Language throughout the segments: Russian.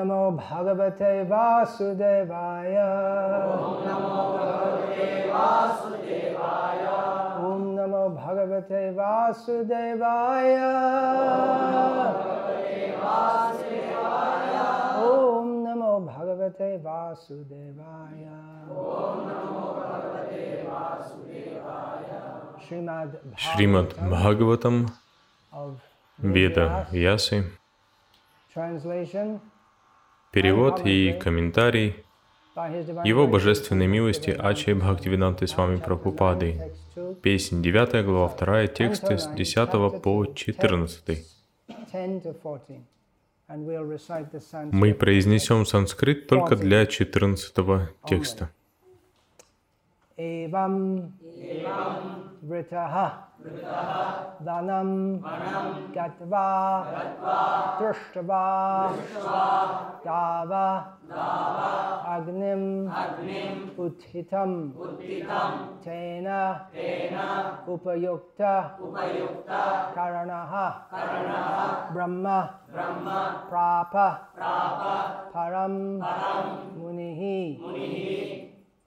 नमो भगवते वासुदेवाय। ओम नमो भगवते वासुदेवाय। ओम नमो भगवते वासुदेवाय। श्रीमद् भागवतम वेद व्यासे। Translation перевод и комментарий Его Божественной милости Ачи Бхактивиданты с вами Прабхупады. text 2, Песнь 9 глава 2, тексты с 10 по 14. 10 to 14. And we'll recite the Sanskrit. Мы произнесем санскрит только для 14 текста. एवं वृथः। धनं गत्वा दृष्ट्वा ताव तेन उपयुक्त कर्ण। ब्रह्म प्राप परं मुनिः।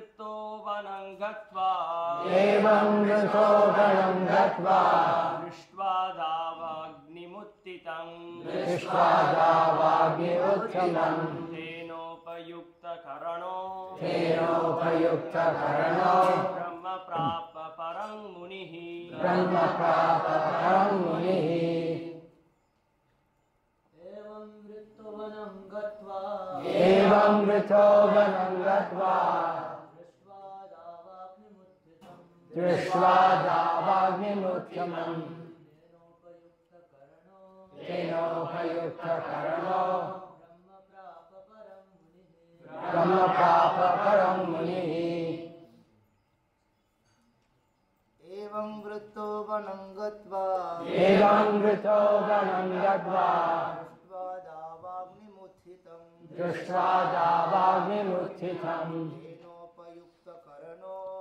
वृत्तो वनं गत्वा एवं वृतो वनं गत्वा दृष्ट्वा दावाग्निमुत्थितं दृष्ट्वा दावाग्निमुत्थितं तेनोपयुक्तकरणो। तेनोपयुक्तकरणो। ब्रह्म प्राप परं मुनिः। ब्रह्म प्राप परं मुनिः एवं वृत्तो वनं गत्वा दृष्ट्वाग्निमुख्यमम् तेनोपयुक्तकरणो ब्रह्मप्रापपरं मुनिः। एवं वृत्तो वनं गत्वा। एवं वृतो वनं गत्वा। दृष्ट्वा दावाग्निमुत्थितं दृष्ट्वा दावाग्निमुत्थितम्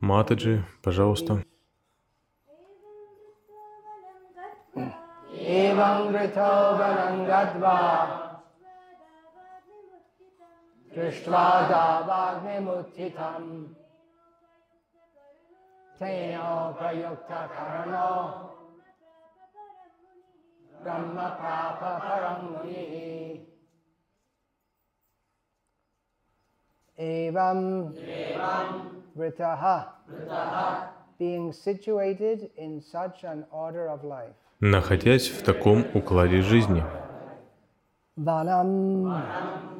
Матаджи, пожалуйста. Brahma Munihi Evam Vritaha being situated in such an order of life. Находясь в таком укладе жизни, Vanam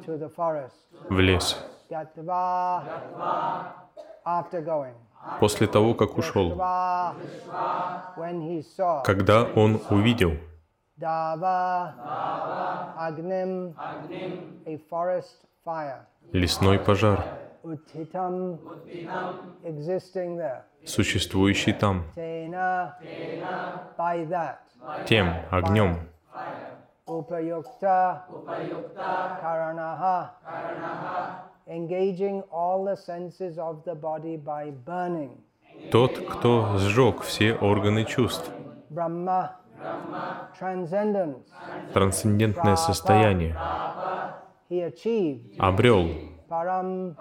to the forest. в лес, Gatva after going. после того, как ушел, Dva when he saw. когда он увидел Dava Agnim a forest fire. лесной пожар. Существующий там, Tena by that. тем огнем, Upayukta Karanaha engaging all the senses of the body by burning. Тот, кто сжег все органы чувств, transcendence, трансцендентное состояние, обрел Param,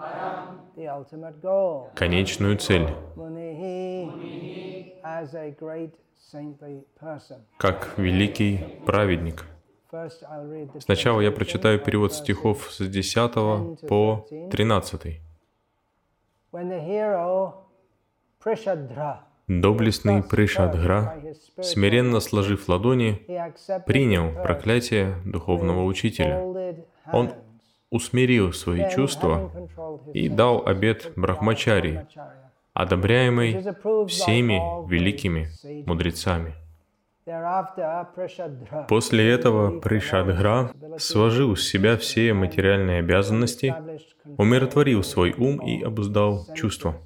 the ultimate goal. конечную цель, Munihi, as a great saintly person. как великий праведник. First, I'll read the Сначала я прочитаю перевод стихов с 10 по 13. When the hero Prishadra, Доблестный Пришадгра, смиренно сложив ладони, принял the curse проклятие духовного учителя. Он. Усмирил свои чувства и дал обет Брахмачари, одобряемый всеми великими мудрецами. После этого Пришадгра сложил с себя все материальные обязанности, умиротворил свой ум и обуздал чувства.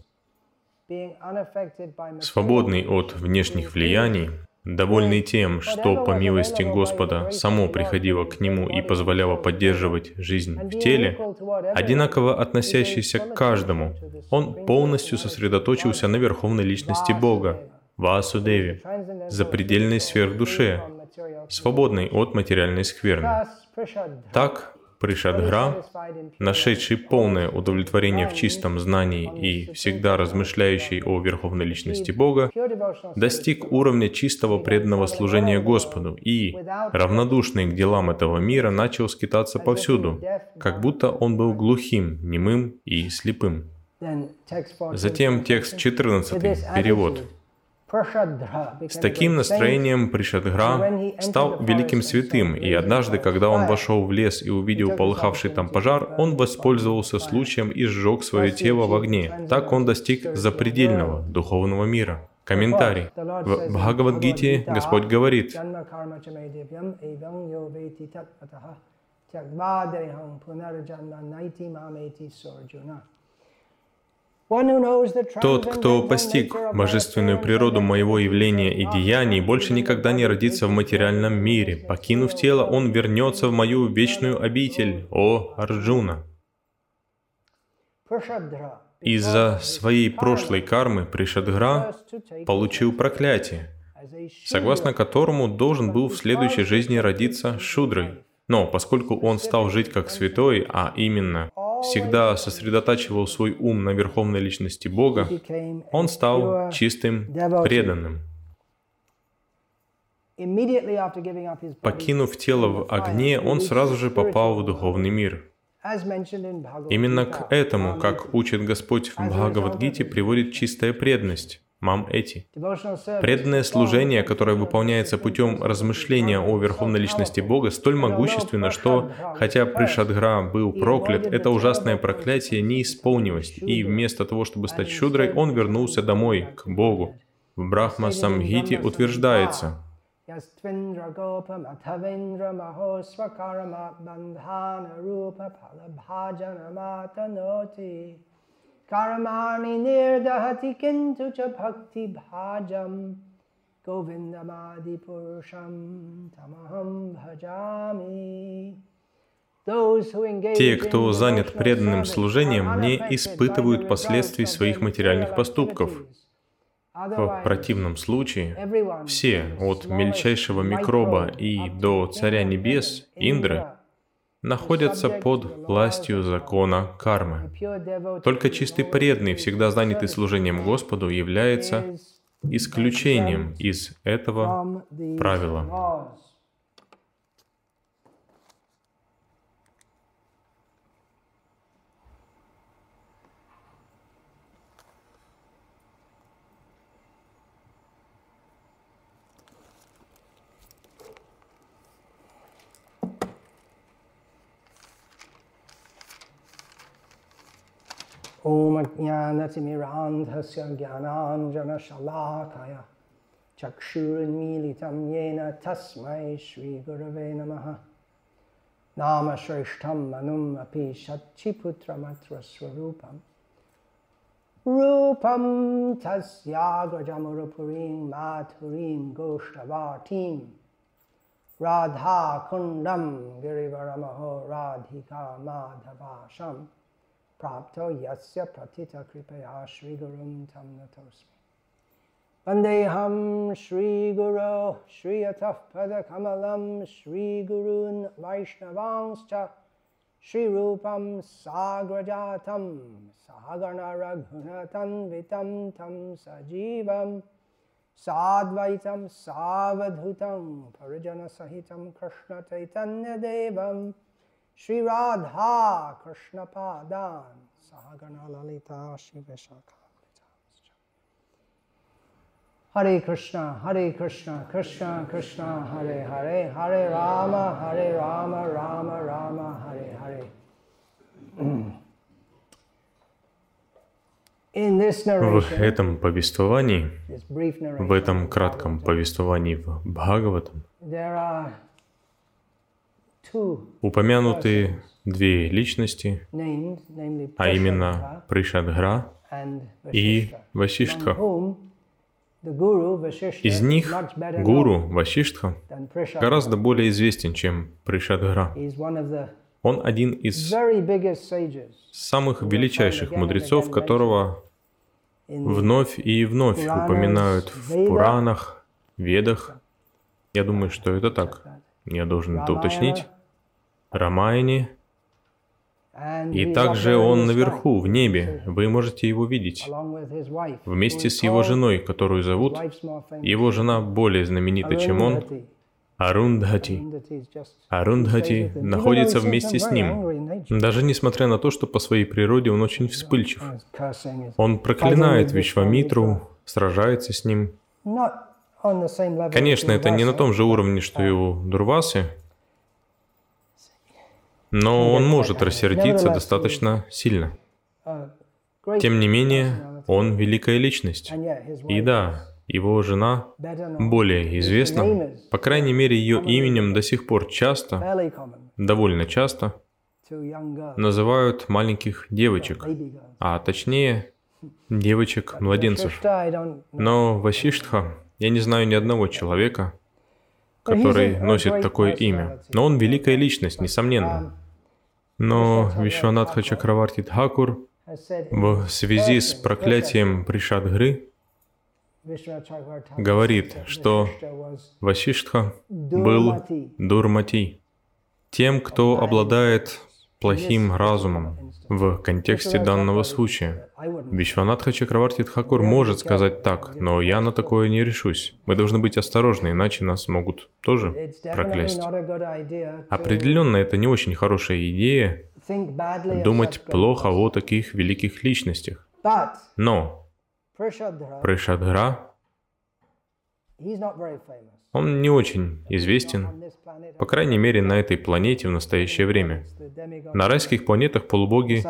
Свободный от внешних влияний, довольный тем, что по милости Господа само приходило к нему и позволяло поддерживать жизнь в теле, одинаково относящийся к каждому, он полностью сосредоточился на верховной личности Бога, Васудеве, запредельной сверхдуше, свободной от материальной скверны. Так, Пришадгра, нашедший полное удовлетворение в чистом знании и всегда размышляющий о верховной личности Бога, достиг уровня чистого преданного служения Господу и, равнодушный к делам этого мира, начал скитаться повсюду, как будто он был глухим, немым и слепым. Затем текст 14, перевод. С таким настроением Пришадгра стал великим святым, и однажды, когда он вошел в лес и увидел полыхавший там пожар, он воспользовался случаем и сжег свое тело в огне. Так он достиг запредельного духовного мира. Комментарий. В Бхагавадгите Господь говорит, тот, кто постиг божественную природу моего явления и деяний, больше никогда не родится в материальном мире. Покинув тело, он вернется в мою вечную обитель, о Арджуна. Из-за своей прошлой кармы Пришадгра получил проклятие, согласно которому должен был в следующей жизни родиться Шудрой. Но поскольку он стал жить как святой, а именно всегда сосредотачивал свой ум на верховной личности Бога, он стал чистым преданным. Покинув тело в огне, он сразу же попал в духовный мир. Именно к этому, как учит Господь в Бхагавадгите, приводит чистая преданность. Мам Эти. Преданное служение, которое выполняется путем размышления о верховной личности Бога, столь могущественно, что, хотя Пришадгра был проклят, это ужасное проклятие не исполнилось, и вместо того, чтобы стать шудрой, он вернулся домой, к Богу. В Брахма Самгите утверждается, Karmani kintu cha bhakti bhajam. Govindamadi purusham tamaham bhajami. Те, кто занят преданным служением, не испытывают последствий своих материальных поступков. В противном случае все, от мельчайшего микроба и до Царя Небес, Индры, находятся под властью закона кармы. Только чистый преданный, всегда занятый служением Господу, является исключением из этого правила. ॐ अज्ञानतिमिरान्धस्य ज्ञानाञ्जनशलाकय चक्षुरुन्मीलितं येन तस्मै श्रीगुरवे नमः नामश्रेष्ठं मनुम् अपि शच्चिपुत्रमत्र स्वरूपम् रूपं तस्याग्रजमुरुपुरीं माथुरीं गोष्ठवाटीं राधाकुण्डं गिरिवरमहो राधिका माधवाशम् प्राप्तो यस्य प्रतिता कृपया श्रीगुरुं तं नतोऽस्मि। वन्देऽहं श्रीगुरो श्रीयतः पदकमलं श्रीगुरून् वैष्णवांश्च श्रीरूपं साग्रजातं सागणरघुनतन्वितं तं सजीवं साद्वैतं सावधुतं परिजनसहितं कृष्णचैतन्यदेवम् Shri Radha Krishna Padan Sahagana Lalita Shri Vishakha Hare Krishna, Hare Krishna, Krishna Krishna, Hare Hare, Hare Rama, Hare Rama, Rama Rama, Hare Hare. В этом повествовании, в этом кратком повествовании в Бхагаватам упомянуты две личности, а именно Пришадгра и Васиштха. Из них гуру Васиштха гораздо более известен, чем Пришадгра. Он один из самых величайших мудрецов, которого вновь и вновь упоминают в Пуранах, Ведах. Я думаю, что это так. Я должен это уточнить. Рамаяне. and И также он наверху, в небе. Вы можете его видеть. Вместе с его женой, которую зовут, его жена более знаменита, чем он. Арундхати. Арундхати находится вместе с ним. Даже несмотря на то, что по своей природе он очень вспыльчив. Он проклинает Вишвамитру, сражается с ним. Конечно, это не на том же уровне, что и у Дурвасы, но он может рассердиться достаточно сильно. great Тем не менее, он великая личность. И да, его жена более известна, по крайней мере, ее именем до сих пор часто, довольно часто, называют маленьких девочек, а точнее, девочек-младенцев. Но Васиштха, я не знаю ни одного человека, который носит такое имя. Но он великая личность, несомненно. Но Вишванатха Чакраварти said в связи с проклятием Пришадгры говорит, что Васиштха был. Дурмати, тем, кто обладает плохим разумом в контексте данного случая. Вишванатха Чакраварти Тхакур может сказать так, но я на такое не решусь. Мы должны быть осторожны, иначе нас могут тоже проклясть. Определенно, это не очень хорошая идея думать плохо о таких великих личностях. Но Prashadhara, Он не очень известен, по крайней мере, на этой планете в настоящее время. На райских планетах полубоги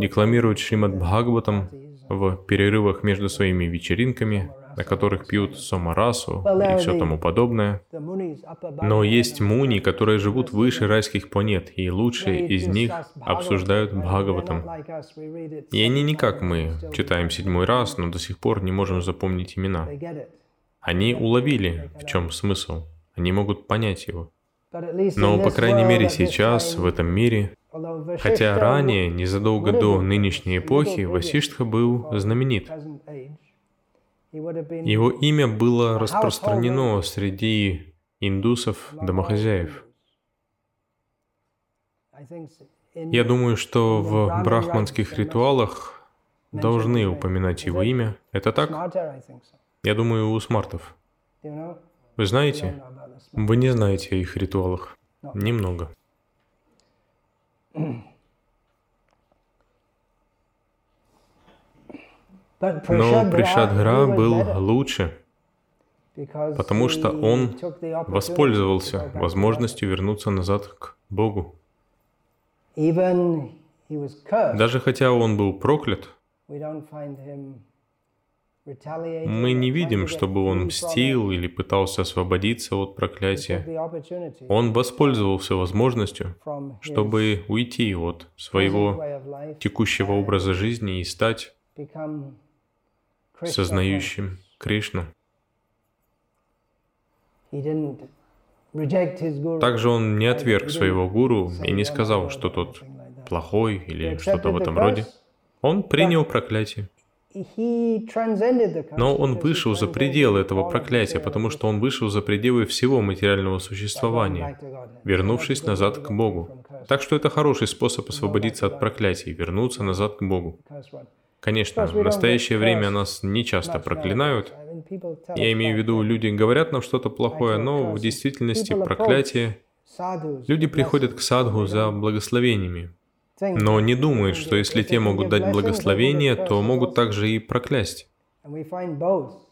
декламируют Шримад Бхагаватам в перерывах между своими вечеринками, на которых пьют сомарасу и все тому подобное. Но есть муни, которые живут выше райских планет, и лучшие из них обсуждают Бхагаватам. И они не как мы, читаем седьмой раз, но до сих пор не можем запомнить имена. Они уловили, в чем смысл. Они могут понять его. Но, по крайней мере, сейчас, в этом мире, хотя ранее, незадолго до нынешней эпохи, Васиштха был знаменит. Его имя было распространено среди индусов-домохозяев. Я думаю, что в брахманских ритуалах должны упоминать его имя. Это так? Я думаю, у смартов. Вы знаете? Вы не знаете о их ритуалах. Немного. Но Пришадгра был лучше, потому что он воспользовался возможностью вернуться назад к Богу. Даже хотя он был проклят, мы не видим, чтобы он мстил или пытался освободиться от проклятия. Он воспользовался возможностью, чтобы уйти от своего текущего образа жизни и стать сознающим Кришну. Также он не отверг своего гуру и не сказал, что тот плохой или что-то в этом роде. Он принял проклятие. Но он вышел за пределы этого проклятия, потому что он вышел за пределы всего материального существования, вернувшись назад к Богу. Так что это хороший способ освободиться от проклятий, вернуться назад к Богу. Конечно, в настоящее время нас не часто проклинают. Я имею в виду, люди говорят нам что-то плохое, но в действительности проклятие... Люди приходят к садху за благословениями, но не думают, что если те могут дать благословение, то могут также и проклясть.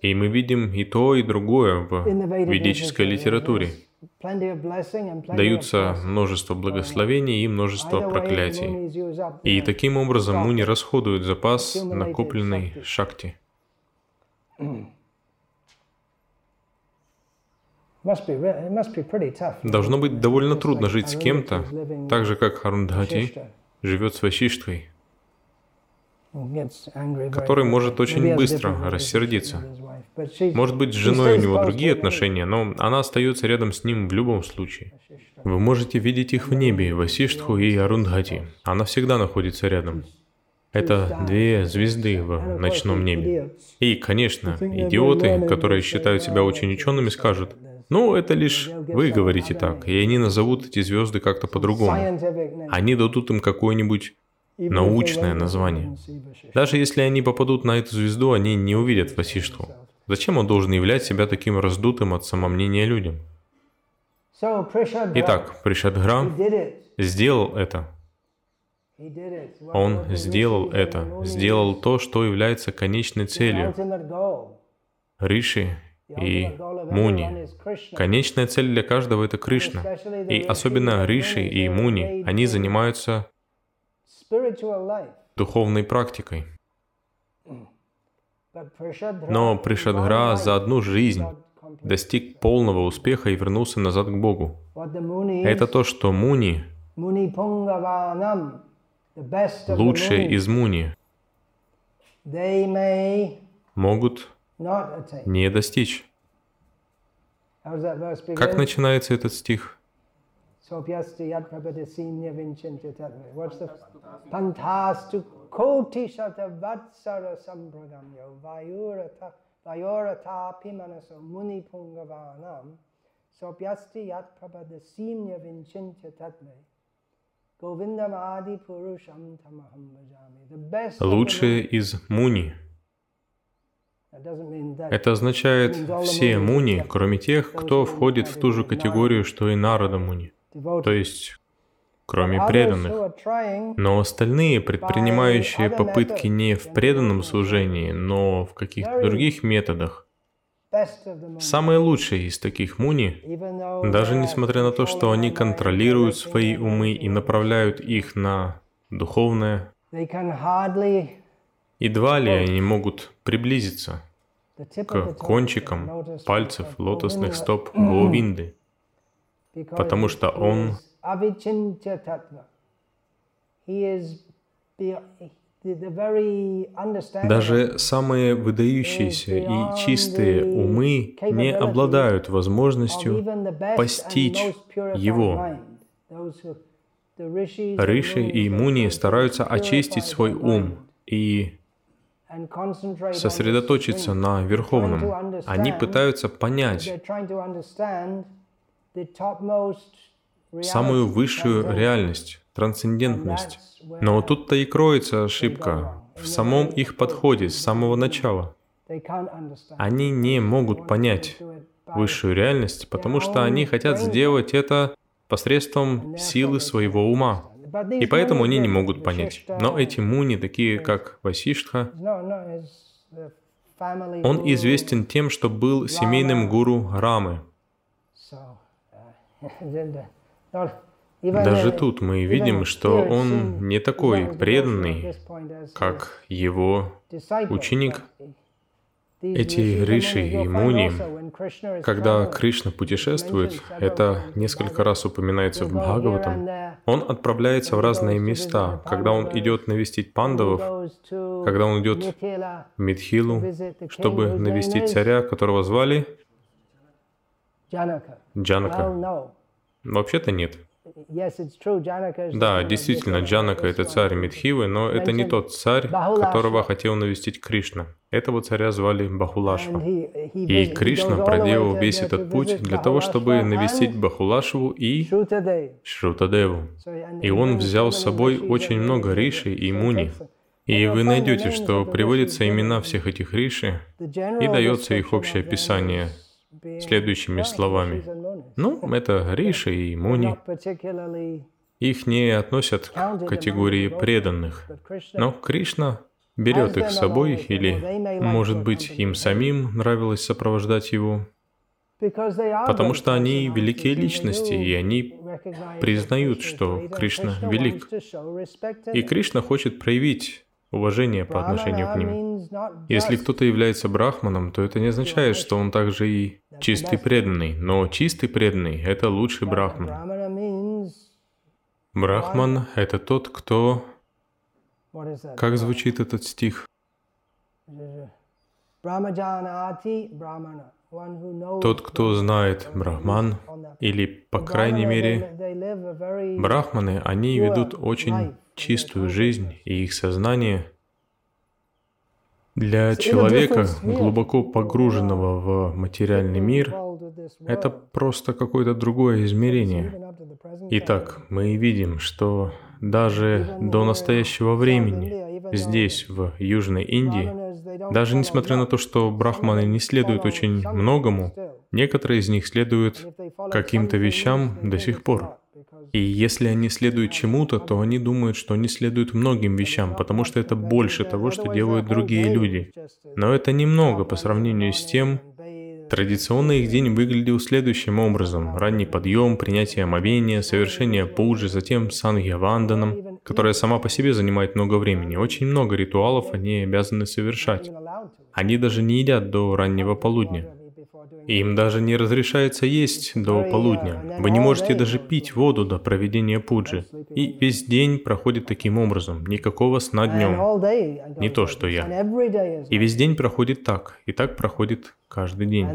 И мы видим и то, и другое в ведической литературе. Даются множество благословений и множество проклятий. И таким образом муни расходуют запас накопленной шакти. Должно быть довольно трудно жить с кем-то, так же как Харундхати живет с Васиштхой, который может очень быстро рассердиться. Может быть, с женой у него другие отношения, но она остается рядом с ним в любом случае. Вы можете видеть их в небе, Васиштху и Арундхати. Она всегда находится рядом. Это две звезды в ночном небе. И, конечно, идиоты, которые считают себя очень учеными, скажут, ну, это лишь вы говорите так, и они назовут эти звезды как-то по-другому. Они дадут им какое-нибудь научное название. Даже если они попадут на эту звезду, они не увидят Васиштху. Зачем он должен являть себя таким раздутым от самомнения людям? Итак, Пришадгра сделал это. Он сделал это, сделал то, что является конечной целью Риши и Муни. Конечная цель для каждого — это Кришна. И особенно Риши и Муни, они занимаются духовной практикой. Но Пришадгра за одну жизнь достиг полного успеха и вернулся назад к Богу. Это то, что Муни, лучшие из Муни, могут не достичь. Как начинается этот стих? Лучшие из Муни. Это означает все Муни, кроме тех, кто входит в ту же категорию, что и Нарада Муни. То есть, кроме преданных. Но остальные, предпринимающие попытки не в преданном служении, но в каких-то других методах, самые лучшие из таких муни, даже несмотря на то, что они контролируют свои умы и направляют их на духовное, едва ли они могут приблизиться к кончикам пальцев лотосных стоп Говинды, потому что он Даже самые выдающиеся и чистые умы не обладают возможностью постичь его. Риши и Муни стараются очистить свой ум и сосредоточиться на Верховном. Они пытаются понять самую высшую реальность, трансцендентность. Но тут-то и кроется ошибка в самом их подходе с самого начала. Они не могут понять высшую реальность, потому что они хотят сделать это посредством силы своего ума. И поэтому они не могут понять. Но эти муни, такие как Васиштха, он известен тем, что был семейным гуру Рамы. Даже тут мы видим, что он не такой преданный, как его ученик. Эти риши и муни, Когда Кришна путешествует, это несколько раз упоминается в Бхагаватам, он отправляется в разные места. Когда он идет навестить пандавов, когда он идет в Мидхилу, чтобы навестить царя, которого звали. Джанака. Вообще-то нет. Да, действительно, Джанака — это царь one. Мидхивы, но это не тот царь, которого хотел навестить Кришна. Этого царя звали Бахулашва. И Кришна проделал весь этот путь для того, чтобы навестить Бахулашву и. Шрутадеву. И он взял с собой очень много риши и муни. И вы найдете, что приводятся имена всех этих риши, и дается их общее описание следующими словами. Ну, это риши и муни. Их не относят к категории преданных. Но Кришна берет их с собой, или, может быть, им самим нравилось сопровождать его, потому что они великие личности, и они признают, что Кришна велик. И. Кришна хочет проявить уважение по отношению к ним. Если кто-то является брахманом, то это не означает, что он также и чистый преданный. Но чистый преданный — это лучший брахман. Брахман — это тот, кто... Как звучит этот стих? Тот, кто знает Брахман, или, по крайней мере, Брахманы, они ведут очень чистую жизнь, и их сознание для человека, глубоко погруженного в материальный мир, это просто какое-то другое измерение. Итак, мы видим, что даже до настоящего времени здесь, в Южной Индии, даже несмотря на то, что брахманы не следуют очень многому, некоторые из них следуют каким-то вещам до сих пор. И если они следуют чему-то, то они думают, что они следуют многим вещам, потому что это больше того, что делают другие люди. Но это немного по сравнению с тем, Традиционно их день выглядел следующим образом. Ранний подъем, принятие омовения, совершение пуджи, затем сангьяванданом, которая сама по себе занимает много времени. Очень много ритуалов они обязаны совершать. Они даже не едят до раннего полудня. Им даже не разрешается есть до полудня. Вы не можете даже пить воду до проведения пуджи. И весь день проходит таким образом. Никакого сна днем. Не то, что я. И весь день проходит так. И так проходит каждый день.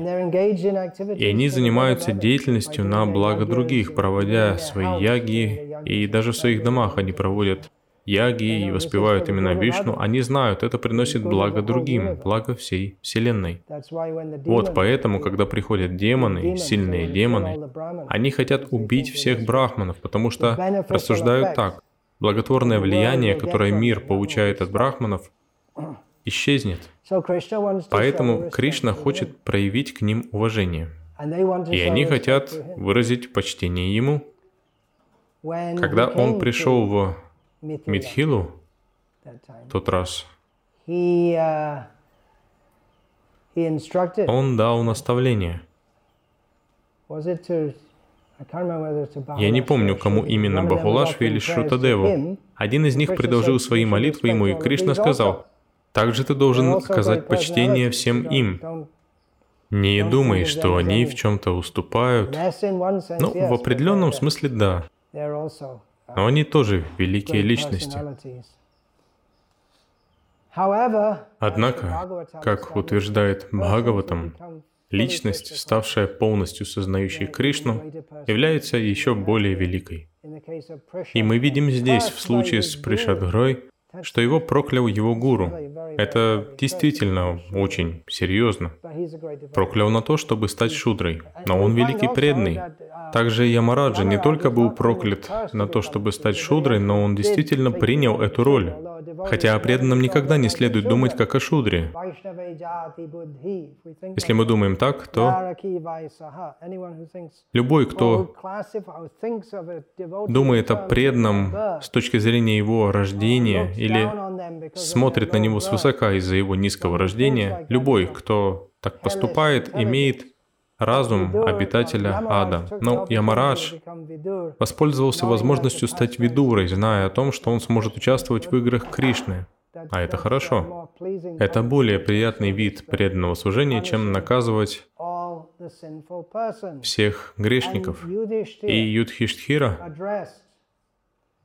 И они занимаются деятельностью на благо других, проводя свои яги, и даже в своих домах они проводят яги и воспевают имена Вишну. Они знают, это приносит благо другим, благо всей Вселенной. Вот поэтому, когда приходят демоны, сильные демоны, они хотят убить всех брахманов, потому что рассуждают так. Благотворное влияние, которое мир получает от брахманов, исчезнет. Поэтому Кришна хочет проявить к ним уважение. И они хотят выразить почтение ему. Когда он пришел в Мидхилу в тот раз, он дал наставление. Я не помню, кому именно, Бахулашве или Шрутадеву. Один из них предложил свои молитвы ему, и Кришна сказал, «Также ты должен оказать почтение всем им. Не думай, что они в чем-то уступают. Ну, в определенном смысле да. Но они тоже великие личности. Однако, как утверждает Бхагаватам, личность, ставшая полностью сознающей Кришну, является еще более великой. И мы видим здесь, в случае с Пришадгрой, что его проклял его гуру. Это действительно очень серьезно. Проклял на то, чтобы стать шудрой. Но он великий преданный. Также Ямараджа не только был проклят на то, чтобы стать шудрой, но он действительно принял эту роль. Хотя о преданном никогда не следует думать как о шудре. Если мы думаем так, то любой, кто думает о преданном с точки зрения его рождения или смотрит на него свысока из-за его низкого рождения, любой, кто так поступает, имеет разум обитателя ада. Но Ямарадж воспользовался возможностью стать видурой, зная о том, что он сможет участвовать в играх Кришны. А это хорошо. Это более приятный вид преданного служения, чем наказывать всех грешников. И Юдхиштхира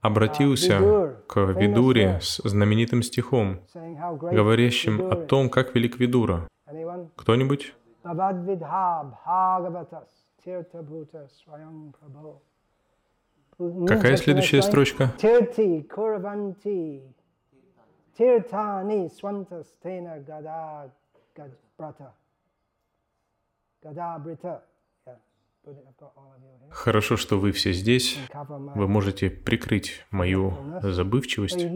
обратился к Видуре с знаменитым стихом, говорящим о том, как велик Видура. Кто-нибудь? Какая следующая строчка? Tirti Kuravanti Tirtani Swantastena Gada Brata Хорошо, что вы все здесь. Вы можете прикрыть мою забывчивость.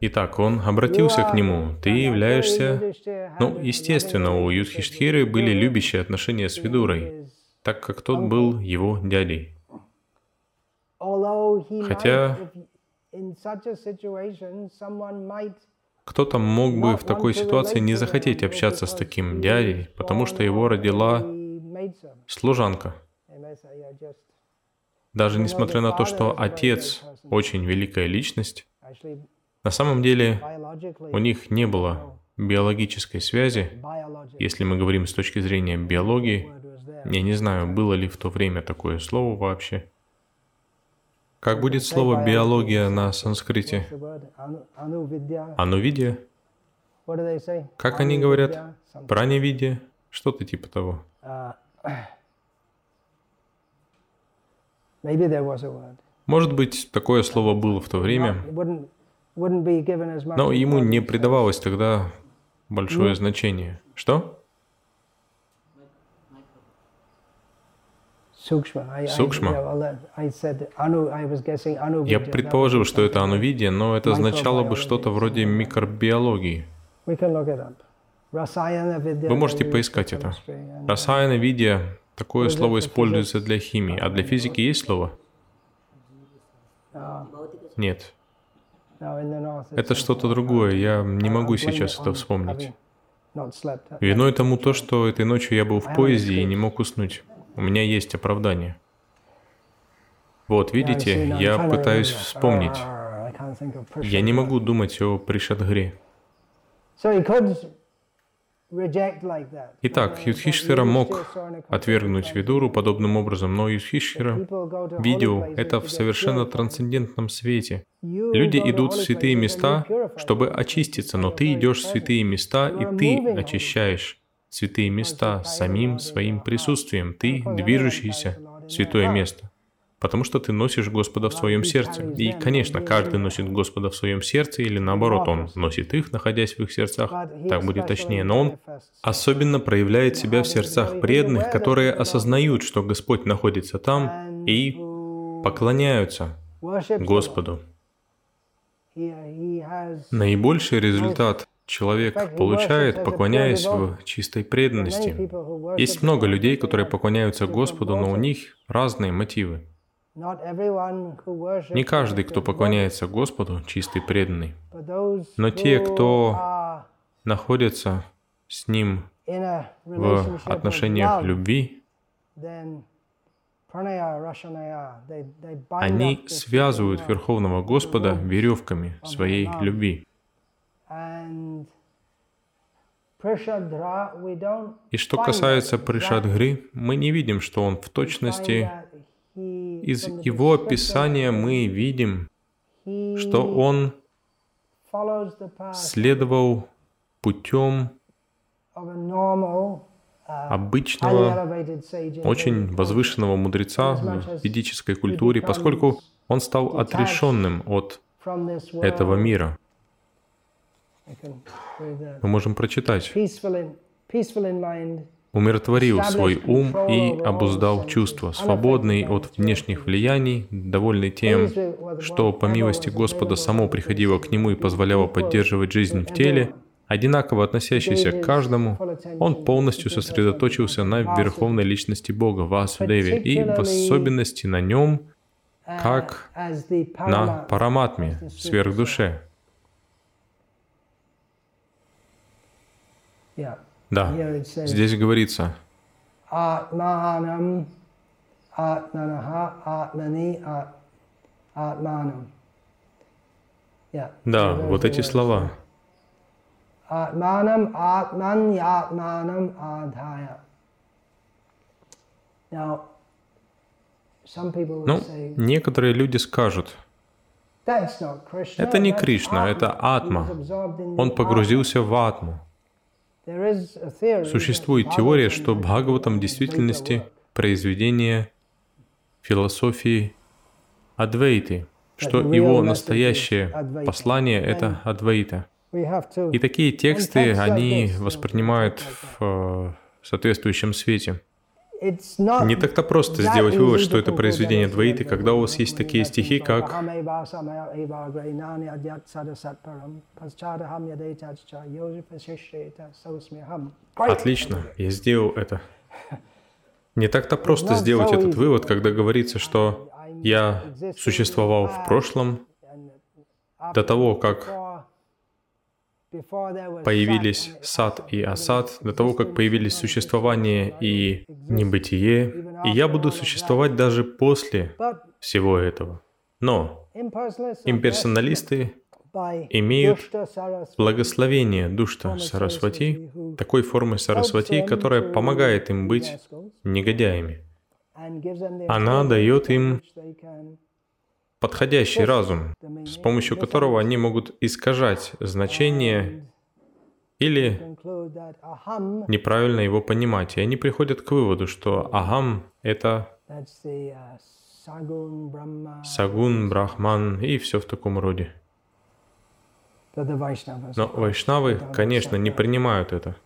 Итак, он обратился к нему. Ты являешься... Ну, естественно, у Юдхиштхиры были любящие отношения с Видурой, так как тот был его дядей. Хотя Кто-то мог бы в такой ситуации не захотеть общаться с таким дядей, потому что его родила служанка. Даже несмотря на то, что отец очень великая личность, на самом деле у них не было биологической связи. Если мы говорим с точки зрения биологии, я не знаю, было ли в то время такое слово вообще. Как будет слово биология на санскрите? Анувидия? Как они говорят? Праневидия? Что-то типа того. Может быть, такое слово было в то время, но ему не придавалось тогда большое значение. Что? Сукшма. Я предположил, что это анувидия, но это означало бы что-то вроде микробиологии. Вы можете поискать это. Расаяна видия, такое слово используется для химии, а для физики есть слово? Нет. Это что-то другое, я не могу сейчас это вспомнить. Виной тому то, что этой ночью я был в поезде и не мог уснуть. У меня есть оправдание. Вот, видите, я пытаюсь вспомнить. Я не могу думать о Пришадгре. Итак, Юдхиштхира мог отвергнуть Видуру подобным образом, но Юдхиштхира видел это в совершенно трансцендентном свете. Люди идут в святые места, чтобы очиститься, но ты идешь в святые места, и ты очищаешь святые места самим своим присутствием. Ты движущийся святое место, потому что ты носишь Господа в своем сердце. И, конечно, каждый носит Господа в своем сердце, или наоборот, он носит их, находясь в их сердцах, так будет точнее, но он особенно проявляет себя в сердцах преданных, которые осознают, что Господь находится там, и поклоняются Господу. Наибольший результат человек получает, поклоняясь в чистой преданности. Есть много людей, которые поклоняются Господу, но у них разные мотивы. Не каждый, кто поклоняется Господу, чистый преданный. Но те, кто находится с Ним в отношениях любви, они связывают Верховного Господа веревками своей любви. И что касается Пришадгри, мы не видим, что он в точности из его описания мы видим, что он следовал путем обычного, очень возвышенного мудреца в ведической культуре, поскольку он стал отрешенным от этого мира. Мы можем прочитать. Умиротворил свой ум и обуздал чувства, свободный от внешних влияний, довольный тем, что по милости Господа само приходило к нему и позволяло поддерживать жизнь в теле, одинаково относящийся к каждому, он полностью сосредоточился на верховной личности Бога, Васудеве, и в особенности на нем, как на Параматме, сверхдуше. Да, здесь говорится, Атманам, атманаха, атмани, ат- атманам. Yeah. да, вот эти слова. Ну, некоторые люди скажут, это не Кришна, это Атма. Он погрузился в Атму. Существует теория, что Бхагаватам в действительности произведение философии Адвейты, что его настоящее послание — это to И такие тексты, они воспринимают в э, соответствующем свете. Не так-то просто сделать вывод, что это произведение Advaita. когда у вас есть такие стихи, как. «Отлично, я сделал это». Не так-то просто сделать этот вывод, когда говорится, что я существовал в прошлом, до того, как появились сад и асад, до того, как появились существование и небытие, и я буду существовать даже после всего этого. Но имперсоналисты имеют благословение Душта Сарасвати, такой формы Сарасвати, которая помогает им быть негодяями. Она дает им подходящий разум, с помощью которого они могут искажать значение или неправильно его понимать. И они приходят к выводу, что Агам — это Сагун, Брахман и все в таком роде. Но вайшнавы, конечно, не принимают это.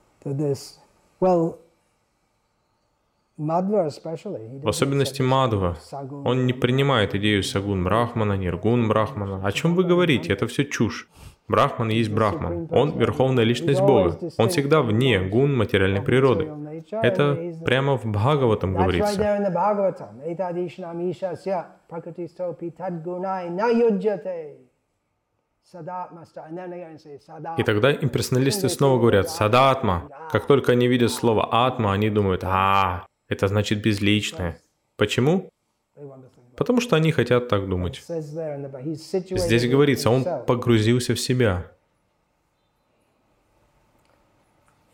В особенности Мадхва. Он не принимает идею Сагун Брахмана, Ниргун Брахмана. О чем вы говорите? Это все чушь. Брахман есть Брахман. Он верховная личность Бога. Он всегда вне гун материальной природы. Это прямо в Бхагаватам говорится. И тогда имперсоналисты снова говорят «садатма». Как только они видят слово «атма», они думают «а, это значит безличное». Почему? Потому что они хотят так думать. Здесь говорится, он погрузился в себя.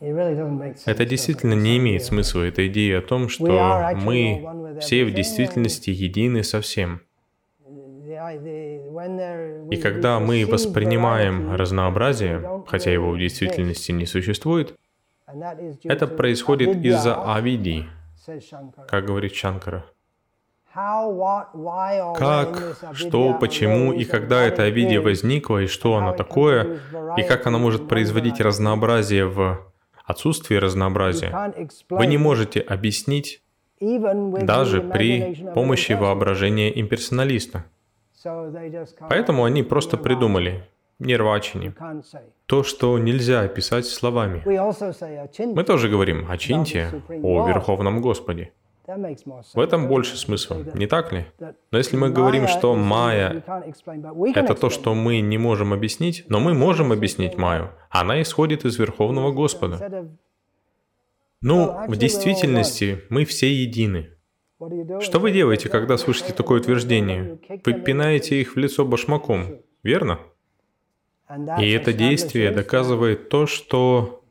Это действительно не имеет смысла, эта идея о том, что мы все в действительности едины со всем. И когда мы воспринимаем разнообразие, хотя его в действительности не существует, это происходит из-за авидии, как говорит Шанкара. Как, что, почему и когда эта авидия возникла, и что она такое, и как она может производить разнообразие в отсутствии разнообразия, вы не можете объяснить даже при помощи воображения имперсоналиста. Поэтому они просто придумали нирвачини, то, что нельзя описать словами. Мы тоже говорим о Чинте, о Верховном Господе. В этом больше смысла, не так ли? Но если мы говорим, что Майя — это то, что мы не можем объяснить, но мы можем объяснить Майю, она исходит из Верховного Господа. Ну, в действительности мы все едины. Что вы делаете, когда слышите такое утверждение? Вы пинаете их в лицо башмаком, верно? И это действие доказывает то, что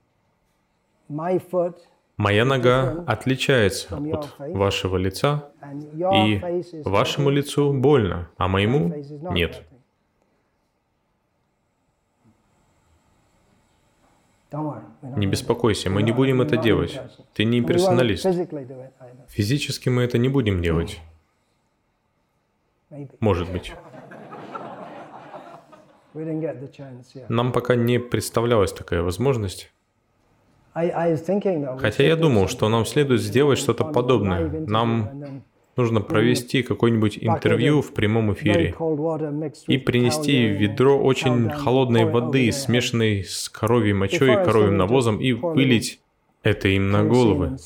моя нога отличается от вашего лица, и вашему лицу больно, а моему нет. Не беспокойся, мы не будем это делать. Ты не имперсоналист. Физически мы это не будем делать. Может быть. Нам пока не представлялась такая возможность. Хотя я думал, что нам следует сделать что-то подобное. Нам нужно провести какое-нибудь интервью в прямом эфире и принести ведро очень холодной воды, смешанной с коровьей мочой и коровьим навозом, и вылить это им на головы.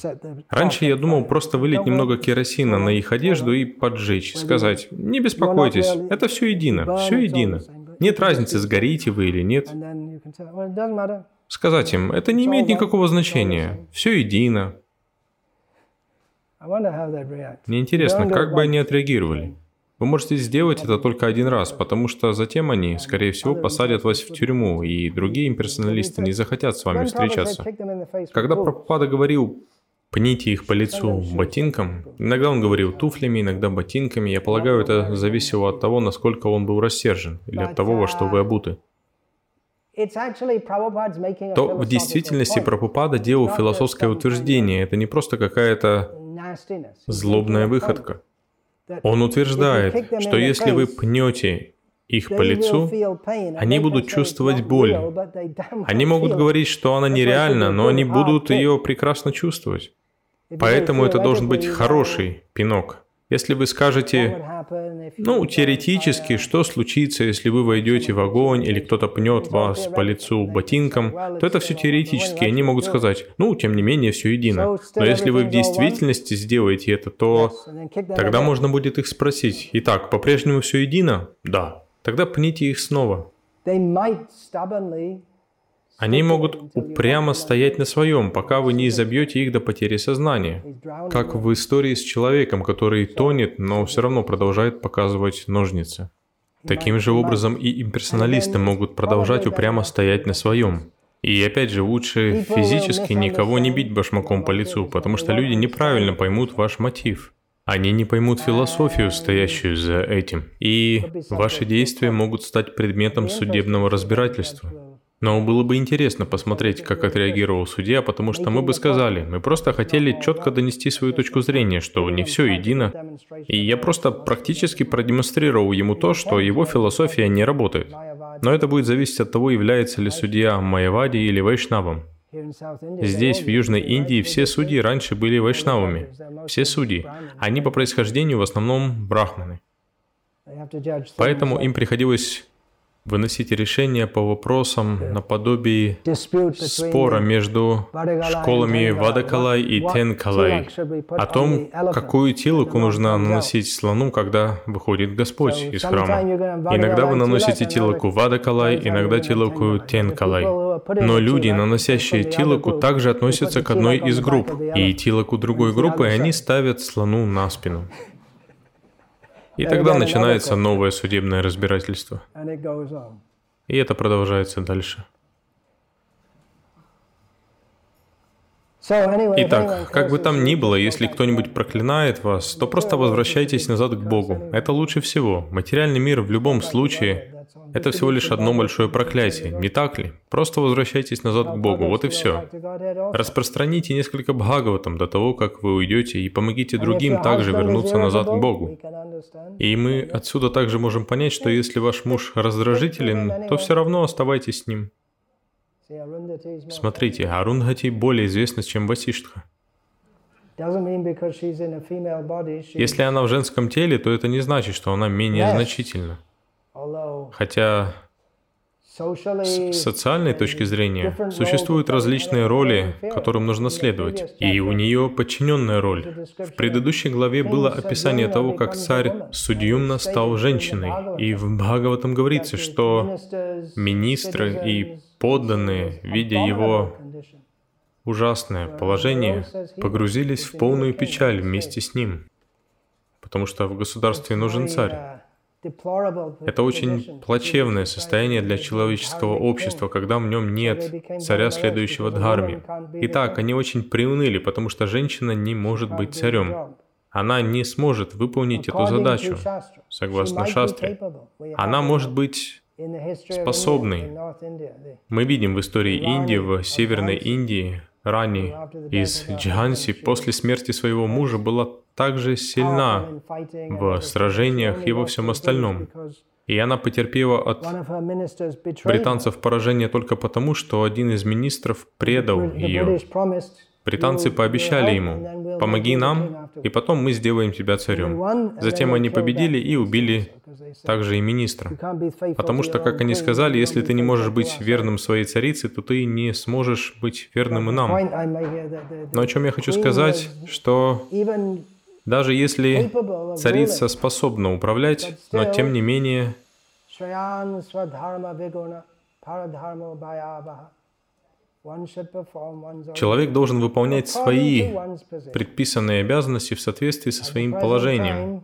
Раньше я думал просто вылить немного керосина на их одежду и поджечь, сказать, не беспокойтесь, это все едино, все едино. Нет разницы, сгорите вы или нет. Сказать им, это не имеет никакого значения, все едино. Мне интересно, как бы они отреагировали. Вы можете сделать это только один раз, потому что затем они, скорее всего, посадят вас в тюрьму, и другие имперсоналисты не захотят с вами встречаться. Когда Прабхупада говорил «пните их по лицу ботинком», иногда он говорил туфлями, иногда ботинками, я полагаю, это зависело от того, насколько он был рассержен, или от того, во что вы обуты. То в действительности Прабхупада делал философское утверждение, это не просто какая-то злобная выходка. Он утверждает, что если вы пнете их по лицу, они будут чувствовать боль. Они могут говорить, что она нереальна, но они будут ее прекрасно чувствовать. Поэтому это должен быть хороший пинок. Если вы скажете, ну, теоретически, что случится, если вы войдете в огонь или кто-то пнет вас по лицу ботинком, то это все теоретически. Они могут сказать, ну, тем не менее, все едино. Но если вы в действительности сделаете это, то тогда можно будет их спросить. Итак, по-прежнему все едино? Да. Тогда пните их снова. Они могут упрямо стоять на своем, пока вы не изобьете их до потери сознания. Как в истории с человеком, который тонет, но все равно продолжает показывать ножницы. Таким же образом и имперсоналисты могут продолжать упрямо стоять на своем. И опять же, лучше физически никого не бить башмаком по лицу, потому что люди неправильно поймут ваш мотив. Они не поймут философию, стоящую за этим. И ваши действия могут стать предметом судебного разбирательства. Но было бы интересно посмотреть, как отреагировал судья, потому что мы бы сказали, мы просто хотели четко донести свою точку зрения, что не все едино. И я просто практически продемонстрировал ему то, что его философия не работает. Но это будет зависеть от того, является ли судья Майявади или Вайшнавом. Здесь, в Южной Индии, все судьи раньше были вайшнавами. Все судьи. Они по происхождению в основном брахманы. Поэтому им приходилось выносить решения по вопросам наподобие спора между школами Вадакалай и Тенкалай о том, какую тилоку нужно наносить слону, когда выходит Господь из храма. Иногда вы наносите тилоку Вадакалай, иногда тилоку Тенкалай. Но люди, наносящие тилоку, также относятся к одной из групп, и тилоку другой группы они ставят слону на спину. И тогда начинается новое судебное разбирательство. И это продолжается дальше. Итак, как бы там ни было, если кто-нибудь проклинает вас, то просто возвращайтесь назад к Богу. Это лучше всего. Материальный мир в любом случае это всего лишь одно большое проклятие, не так ли? Просто возвращайтесь назад к Богу, вот и все. Распространите несколько Бхагаватам до того, как вы уйдете, и помогите другим также вернуться назад к Богу. И мы отсюда также можем понять, что если ваш муж раздражителен, то все равно оставайтесь с ним. Смотрите, Арундхати более известна, чем Васиштха. Если она в женском теле, то это не значит, что она менее значительна. Хотя с социальной точки зрения существуют различные роли, которым нужно следовать, и у нее подчиненная роль. В предыдущей главе было описание того, как царь Судьюмна стал женщиной, и в Бхагаватам говорится, что министры и подданные, видя его ужасное положение, погрузились в полную печаль вместе с ним, потому что в государстве нужен царь. Это очень плачевное состояние для человеческого общества, когда в нем нет царя, следующего Дхарме. Итак, они очень приуныли, потому что женщина не может быть царем. Она не сможет выполнить эту задачу, согласно шастре. Она может быть способной. Мы видим в истории Индии, в Северной Индии, Рани из Джханси после смерти своего мужа была также сильна в сражениях и во всем остальном. И она потерпела от британцев поражение только потому, что один из министров предал ее. Британцы пообещали ему, «Помоги нам, и потом мы сделаем тебя царем». Затем они победили и убили также и министра. Потому что, как они сказали, если ты не можешь быть верным своей царице, то ты не сможешь быть верным и нам. Но о чем я хочу сказать, что даже если царица способна управлять, но тем не менее Человек должен выполнять свои предписанные обязанности в соответствии со своим положением,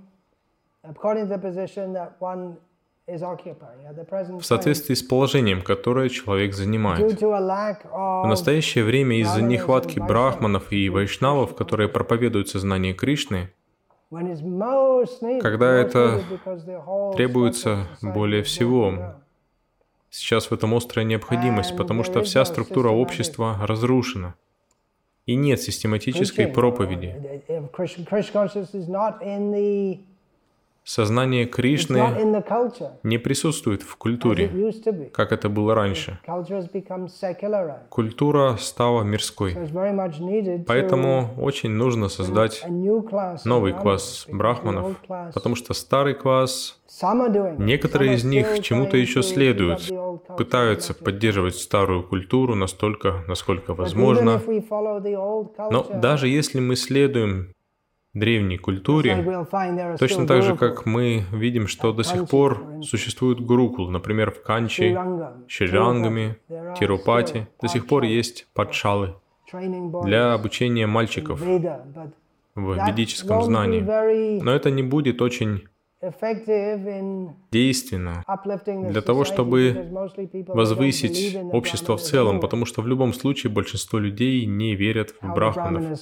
в соответствии с положением, которое человек занимает. В настоящее время из-за нехватки брахманов и вайшнавов, которые проповедуют сознание Кришны, когда это требуется более всего, сейчас в этом острая необходимость, потому что вся структура общества разрушена. И нет систематической проповеди. Сознание It's not Кришны in the culture не присутствует в культуре, как это было раньше. Культура стала мирской. Поэтому очень нужно создать новый класс брахманов, потому что старый класс, Некоторые из них чему-то еще следуют, пытаются поддерживать старую культуру настолько, насколько возможно. Но даже если мы следуем древней культуре, точно так же, как мы видим, что до сих пор существует гурукул, например, в Канчи, are Тирупати, до сих пор есть падшалы для обучения мальчиков в ведическом знании. Но это не будет очень действенно для того, чтобы возвысить общество в целом, потому что в любом случае большинство людей не верят в брахманов.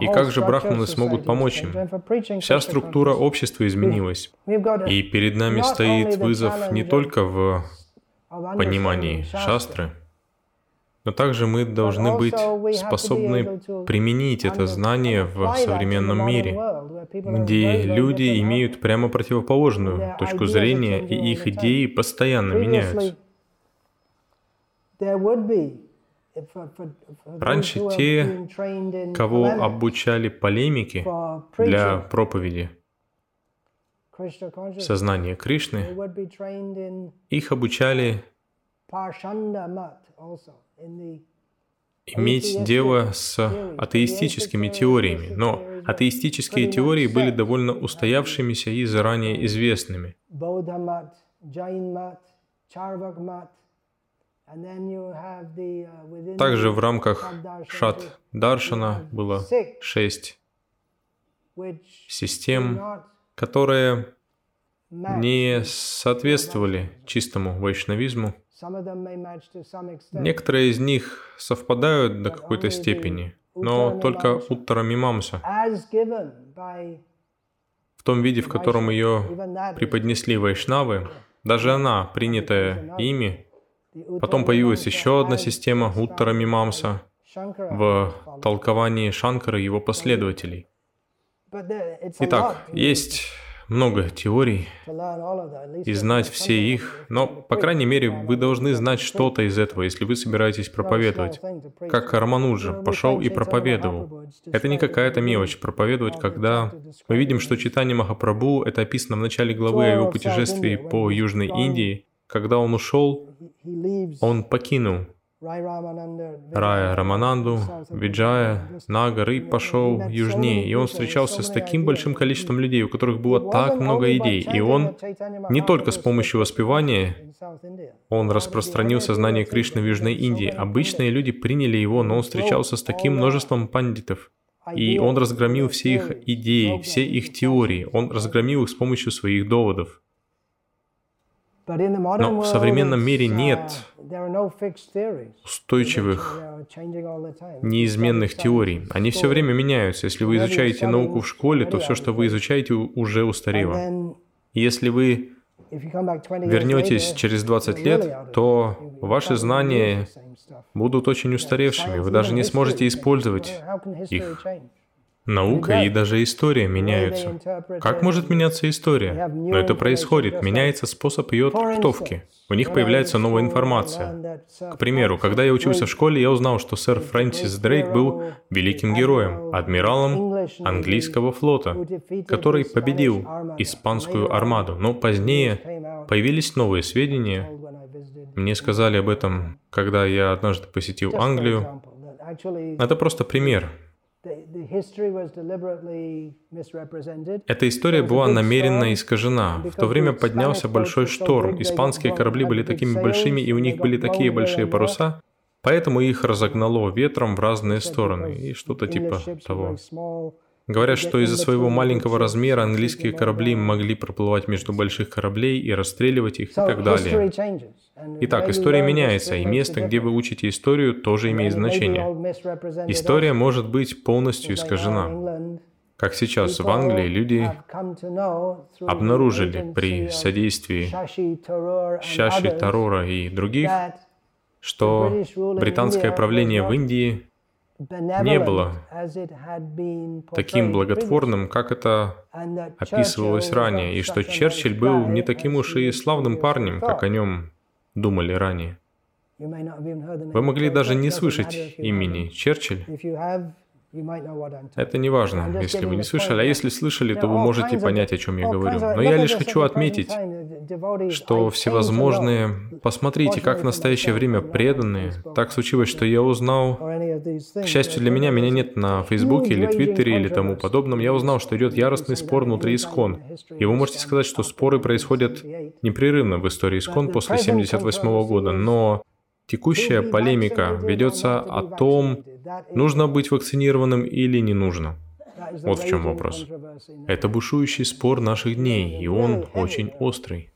И как же брахманы смогут помочь им? Вся структура общества изменилась. И перед нами стоит вызов не только в понимании шастры, но также мы должны быть способны применить это знание в современном мире, где люди имеют прямо противоположную точку зрения, и их идеи постоянно меняются. Раньше те, Кого обучали полемике для проповеди сознания Кришны, их обучали иметь дело с атеистическими теориями, но атеистические теории были довольно устоявшимися и заранее известными. Также в рамках Шат Даршана было шесть систем, которые не соответствовали чистому вайшнавизму. Некоторые из них совпадают до какой-то степени, но только Уттара Мимамса в том виде, в котором ее преподнесли вайшнавы, даже она, принятая ими, потом появилась еще одна система Уттара Мимамса в толковании Шанкара и его последователей. Итак, есть много теорий, и знать все их, но, по крайней мере, вы должны знать что-то из этого, если вы собираетесь проповедовать. Как Рамануджа пошел и проповедовал. Это не какая-то мелочь проповедовать, когда мы видим, что читание Махапрабху, это описано в начале главы о его путешествии по Южной Индии, когда он ушел, он покинул Рая Рамананду, Виджая, Нагар и пошел южнее. И он встречался с таким большим количеством людей, у которых было так много идей. И он не только с помощью воспевания, он распространил сознание Кришны в Южной Индии. Обычные люди приняли его, но он встречался с таким множеством пандитов. И он разгромил все их идеи, все их теории. Он разгромил их с помощью своих доводов. Но в современном мире нет устойчивых, неизменных теорий. Они все время меняются. Если вы изучаете науку в школе, то все, что вы изучаете, уже устарело. Если вы вернетесь через 20 лет, то ваши знания будут очень устаревшими. Вы даже не сможете использовать их. Наука и даже история меняются. Как может меняться история? Но это происходит, меняется способ ее трактовки. У них появляется новая информация. К примеру, когда я учился в школе, я узнал, что сэр Фрэнсис Дрейк был великим героем, адмиралом английского флота, который победил испанскую армаду. Но позднее появились новые сведения. Мне сказали об этом, когда я однажды посетил Англию. Это просто пример. Эта история была намеренно искажена. В то время поднялся большой шторм. Испанские корабли были такими большими, и у них были такие большие паруса, поэтому их разогнало ветром в разные стороны, и что-то типа того. Говорят, что из-за своего маленького размера английские корабли могли проплывать между больших кораблей и расстреливать их и так далее. Итак, история меняется, и место, где вы учите историю, тоже имеет значение. История может быть полностью искажена. Как сейчас в Англии люди обнаружили при содействии Шаши Тарура и других, что британское правление в Индии не было таким благотворным, как это описывалось ранее, и что Черчилль был не таким уж и славным парнем, как о нем думали ранее. Вы могли даже не слышать имени Черчилль. Это не важно, если вы не слышали, а если слышали, то вы можете понять, о чем я говорю. Но я лишь хочу отметить, что всевозможные... Посмотрите, как в настоящее время преданные. Так случилось, что я узнал... К счастью для меня, меня нет на Фейсбуке или Твиттере или тому подобном. Я узнал, что идет яростный спор внутри Искон. И вы можете сказать, что споры происходят непрерывно в истории Искон после 78 года, но Текущая полемика ведется о том, нужно быть вакцинированным или не нужно. Вот в чем вопрос. Это бушующий спор наших дней, и он очень острый.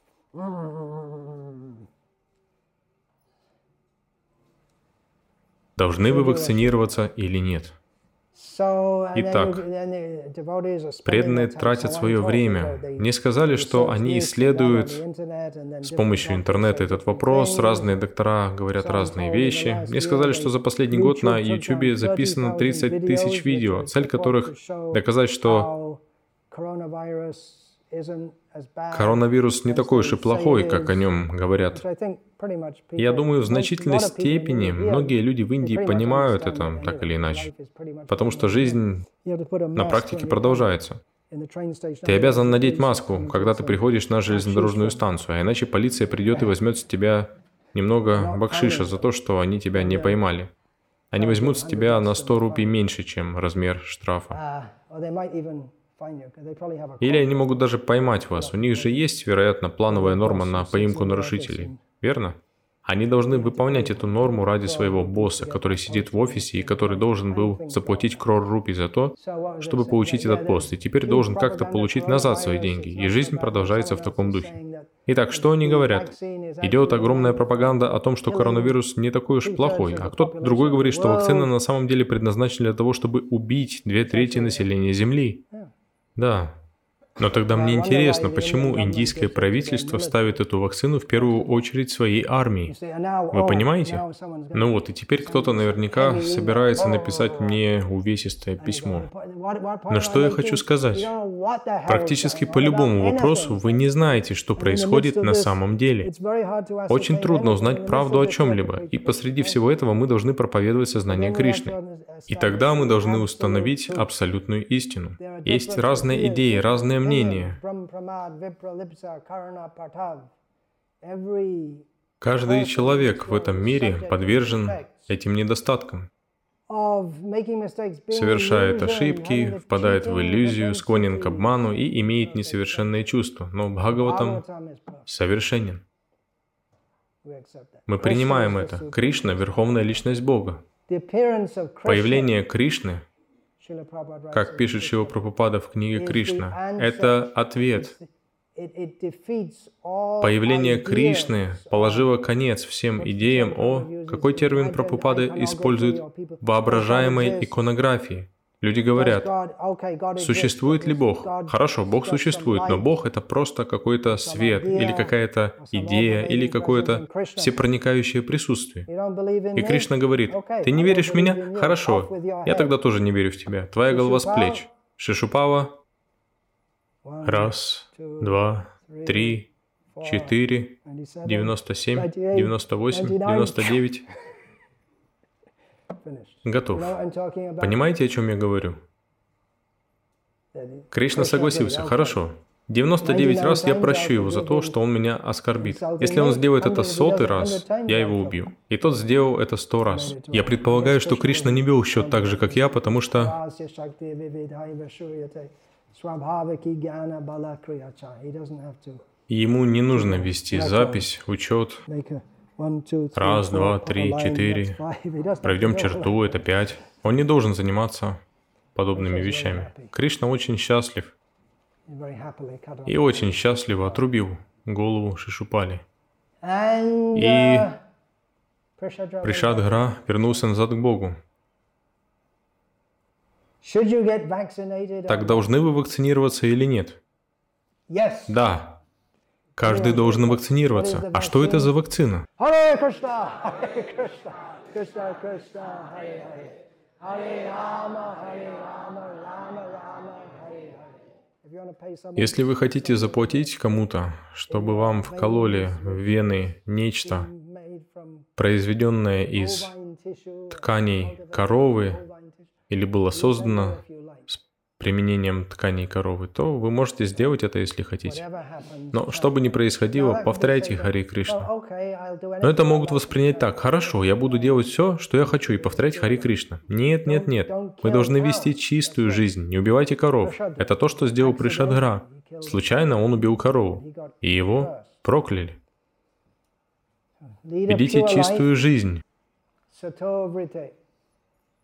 Должны вы вакцинироваться или нет? Итак, преданные тратят свое время. Мне сказали, что они исследуют с помощью интернета этот вопрос, разные доктора говорят разные вещи. Мне сказали, что за последний год на YouTube записано 30 тысяч видео, цель которых доказать, что Коронавирус не такой уж и плохой, как о нем говорят. Я думаю, в значительной степени многие люди в Индии понимают это так или иначе, потому что жизнь на практике продолжается. Ты обязан надеть маску, когда ты приходишь на железнодорожную станцию, а иначе полиция придет и возьмет с тебя немного бакшиша за то, что они тебя не поймали. Они возьмут с тебя на 100 рупий меньше, чем размер штрафа. Или они могут даже поймать вас. У них же есть, вероятно, плановая норма на поимку нарушителей, верно? Они должны выполнять эту норму ради своего босса, который сидит в офисе и который должен был заплатить крор рупий за то, чтобы получить этот пост, и теперь должен как-то получить назад свои деньги, и жизнь продолжается в таком духе. Итак, что они говорят? Идет огромная пропаганда о том, что коронавирус не такой уж плохой, а кто-то другой говорит, что вакцина на самом деле предназначена для того, чтобы убить две трети населения Земли. Да. Но тогда мне интересно, почему индийское правительство ставит эту вакцину в первую очередь своей армии. Вы понимаете? Ну вот, и теперь кто-то наверняка собирается написать мне увесистое письмо. Но что я хочу сказать? Практически по любому вопросу вы не знаете, что происходит на самом деле. Очень трудно узнать правду о чем-либо, и посреди всего этого мы должны проповедовать сознание Кришны. И тогда мы должны установить абсолютную истину. Есть разные идеи, разные мнения. Каждый человек в этом мире подвержен этим недостаткам. Совершает ошибки, впадает в иллюзию, склонен к обману и имеет несовершенные чувства. Но Бхагаватам совершенен. Мы принимаем это. Кришна — Верховная Личность Бога. Появление Кришны как пишет Шива Прабхупада в книге Кришна, это ответ. Появление Кришны положило конец всем идеям о, какой термин Прабхупада использует, воображаемой иконографии. Люди говорят, существует ли Бог? Хорошо, Бог существует, но Бог это просто какой-то свет или какая-то идея или какое-то всепроникающее присутствие. И Кришна говорит, ты не веришь в меня? Хорошо, я тогда тоже не верю в тебя. Твоя голова с плеч. Шишупава. Раз, два, три, четыре, девяносто семь, девяносто восемь, девяносто девять. Готов. Понимаете, о чем я говорю? Кришна согласился. Хорошо. 99 раз я прощу его за то, что он меня оскорбит. Если он сделает это сотый раз, я его убью. И тот сделал это сто раз. Я предполагаю, что Кришна не вел счет так же, как я, потому что ему не нужно вести запись, учет, Раз, два, три, четыре. Проведем черту, это пять. Он не должен заниматься подобными вещами. Кришна очень счастлив и очень счастливо отрубил голову Шишупали. И Пришадгра вернулся назад к Богу. Так должны вы вакцинироваться или нет? Да. Каждый должен вакцинироваться. А что это за вакцина? Если вы хотите заплатить кому-то, чтобы вам вкололи в вены нечто, произведенное из тканей коровы или было создано применением тканей коровы, то вы можете сделать это, если хотите. Но что бы ни происходило, повторяйте Харе Кришна. Но это могут воспринять так. Хорошо, я буду делать все, что я хочу, и повторять Хари Кришна. Нет, нет, нет. Вы должны вести чистую жизнь. Не убивайте коров. Это то, что сделал Пришадгра. Случайно он убил корову. И его прокляли. Ведите чистую жизнь.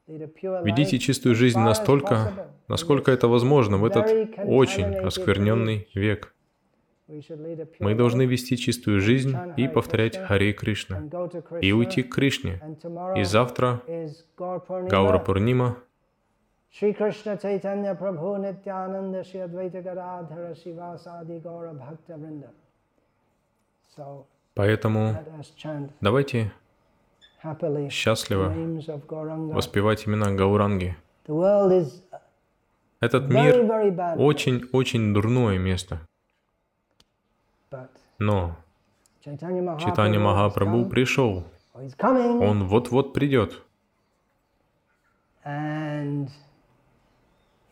Ведите чистую жизнь настолько, насколько это возможно в этот очень оскверненный век. Мы должны вести чистую жизнь и повторять Харе Кришна. И уйти к Кришне. И завтра. Гаура Пурнима, Chaitanya Prabhu Nityananda Shri Advaita Gadadhara Sivasadi Gaura Bhakta Vrinda. So поэтому давайте счастливо воспевать имена Гауранги. Этот мир очень-очень дурное место. Но Читание Махапрабху пришел. Он вот-вот придет. And he made the whole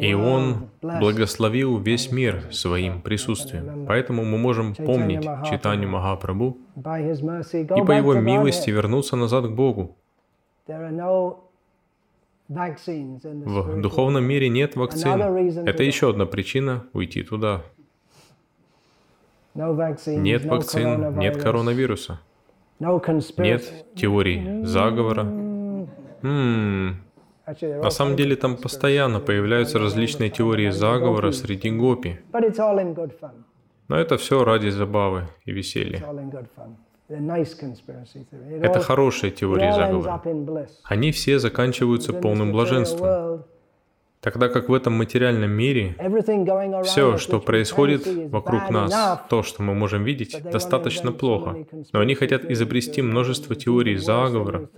И Он благословил весь мир своим присутствием. Поэтому мы можем помнить читание Махапрабху и по Его милости вернуться назад к Богу. В духовном мире нет вакцин. Это еще одна причина уйти туда. Нет вакцин, нет коронавируса. Нет теорий заговора. М, Actually, they're На all самом деле там постоянно появляются различные теории заговора среди гопи. Но это все ради забавы и веселья. Это хорошие теории заговора. Они все заканчиваются полным блаженством. Тогда как в этом материальном мире все, что происходит вокруг нас, то, что мы можем видеть, достаточно плохо. Но они хотят изобрести множество теорий заговора.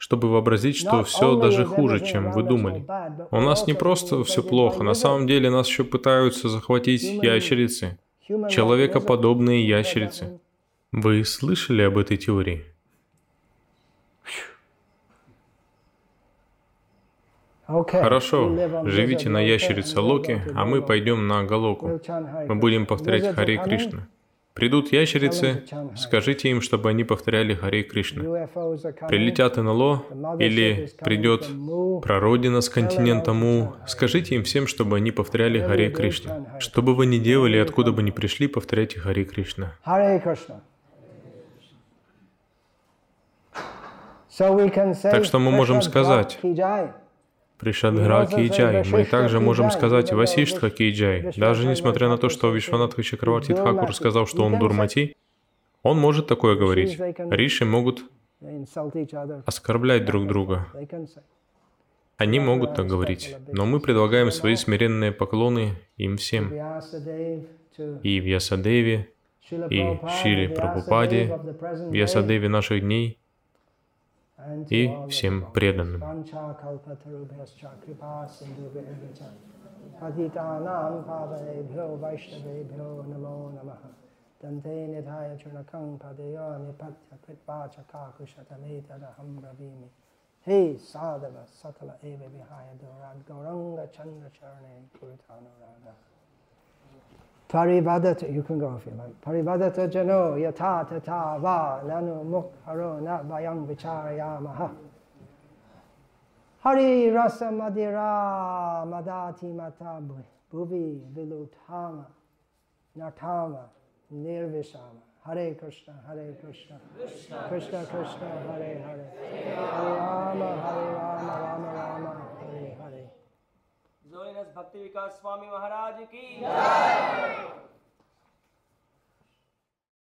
Чтобы вообразить, что все даже хуже, чем вы думали. У нас не просто все плохо, на самом деле нас еще пытаются захватить ящерицы, человекоподобные ящерицы. Вы слышали об этой теории? Хорошо, живите на ящерице Локи, а мы пойдем на Галоку. Мы будем повторять Харе. Кришна. Придут ящерицы, скажите им, чтобы они повторяли Харе Кришна. Прилетят НЛО или придет прародина с континента Му, скажите им всем, чтобы они повторяли Харе Кришна. Что бы вы ни делали, откуда бы ни пришли, повторяйте Харе Кришна. Так что мы можем сказать. Пришадгра Кейджай. Мы также можем сказать Васиштха Кейджай. Даже несмотря на то, что Вишванатха Чакраварти Тхакур сказал, что он Дурмати, он может такое говорить. Риши могут оскорблять друг друга. Они могут так говорить. Но мы предлагаем свои смиренные поклоны им всем. И в Ясадеве, и Vyasadeva Прабхупаде, в Ясадеве наших дней и всем преданным. Parivadata, you can go if you like. Parivadata jano yata tata va nanu mukharo na vayam vicharayamaha. Hari rasa madira madati mata bhuvi vilutama natama nirvishama. Hare Krishna, Hare Krishna, Krishna Krishna, Hare Hare, Hare Rama, Hare Rama, Rama Rama, Hare Hare. जोइनस भक्ति विकास स्वामी महाराज की